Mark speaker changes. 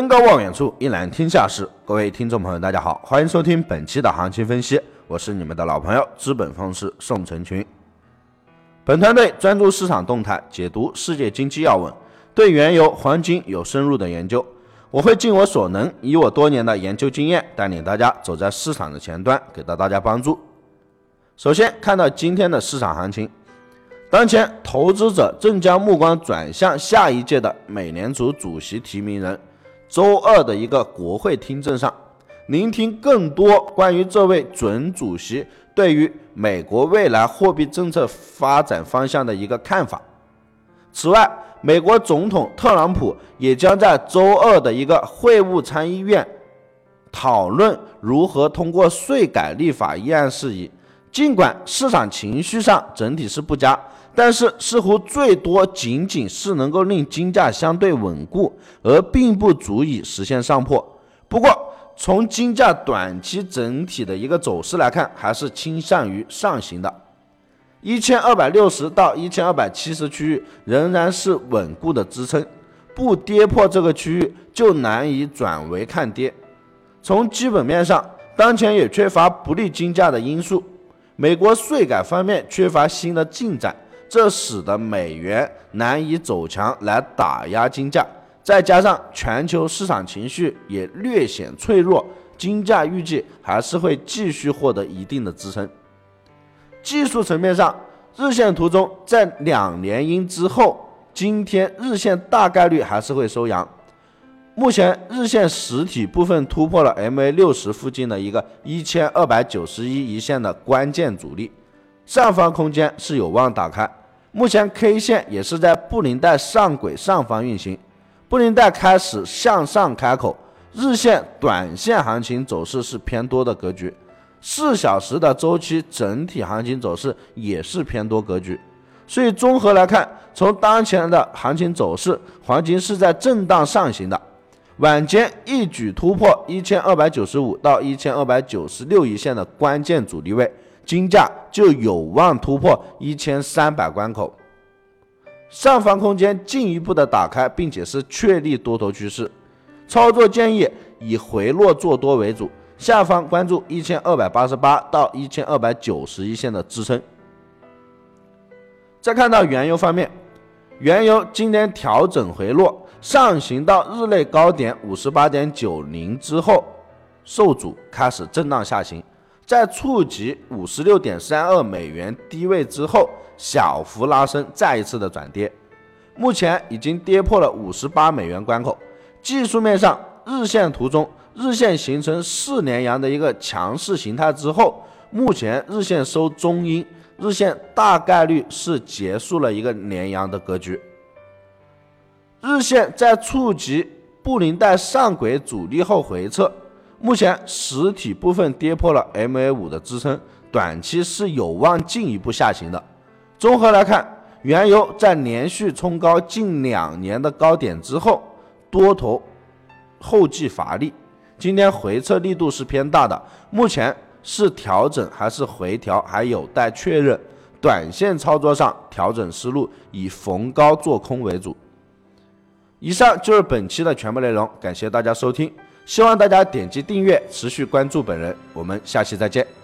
Speaker 1: 登高望远处，一览天下事。各位听众朋友，大家好，欢迎收听本期的行情分析，我是你们的老朋友资本方式宋成群。本团队专注市场动态，解读世界经济要闻，对原油、黄金有深入的研究。我会尽我所能，以我多年的研究经验，带领大家走在市场的前端，给到大家帮助。首先看到今天的市场行情。当前，投资者正将目光转向下一届的美联储主席提名人，周二的一个国会听证上，聆听更多关于这位准主席对于美国未来货币政策发展方向的一个看法。此外，美国总统特朗普也将在周二的一个会务参议院讨论如何通过税改立法议案事宜。尽管市场情绪上整体是不佳。但是似乎最多仅仅是能够令金价相对稳固，而并不足以实现上破。不过，从金价短期整体的一个走势来看，还是倾向于上行的。一千二百六十到一千二百七十区域仍然是稳固的支撑，不跌破这个区域就难以转为看跌。从基本面上，当前也缺乏不利金价的因素，美国税改方面缺乏新的进展。这使得美元难以走强来打压金价，再加上全球市场情绪也略显脆弱，金价预计还是会继续获得一定的支撑。技术层面上，日线图中在两连阴之后，今天日线大概率还是会收阳。目前日线实体部分突破了 MA 六十附近的一个一千二百九十一一线的关键阻力，上方空间是有望打开。目前 K 线也是在布林带上轨上方运行，布林带开始向上开口，日线、短线行情走势是偏多的格局，四小时的周期整体行情走势也是偏多格局，所以综合来看，从当前的行情走势，黄金是在震荡上行的，晚间一举突破一千二百九十五到一千二百九十六一线的关键阻力位。金价就有望突破一千三百关口，上方空间进一步的打开，并且是确立多头趋势。操作建议以回落做多为主，下方关注一千二百八十八到一千二百九十一线的支撑。再看到原油方面，原油今天调整回落，上行到日内高点五十八点九零之后受阻，开始震荡下行。在触及五十六点三二美元低位之后，小幅拉升，再一次的转跌，目前已经跌破了五十八美元关口。技术面上，日线图中，日线形成四连阳的一个强势形态之后，目前日线收中阴，日线大概率是结束了一个连阳的格局。日线在触及布林带上轨阻力后回撤。目前实体部分跌破了 MA 五的支撑，短期是有望进一步下行的。综合来看，原油在连续冲高近两年的高点之后，多头后继乏力，今天回撤力度是偏大的。目前是调整还是回调还有待确认。短线操作上，调整思路以逢高做空为主。以上就是本期的全部内容，感谢大家收听。希望大家点击订阅，持续关注本人。我们下期再见。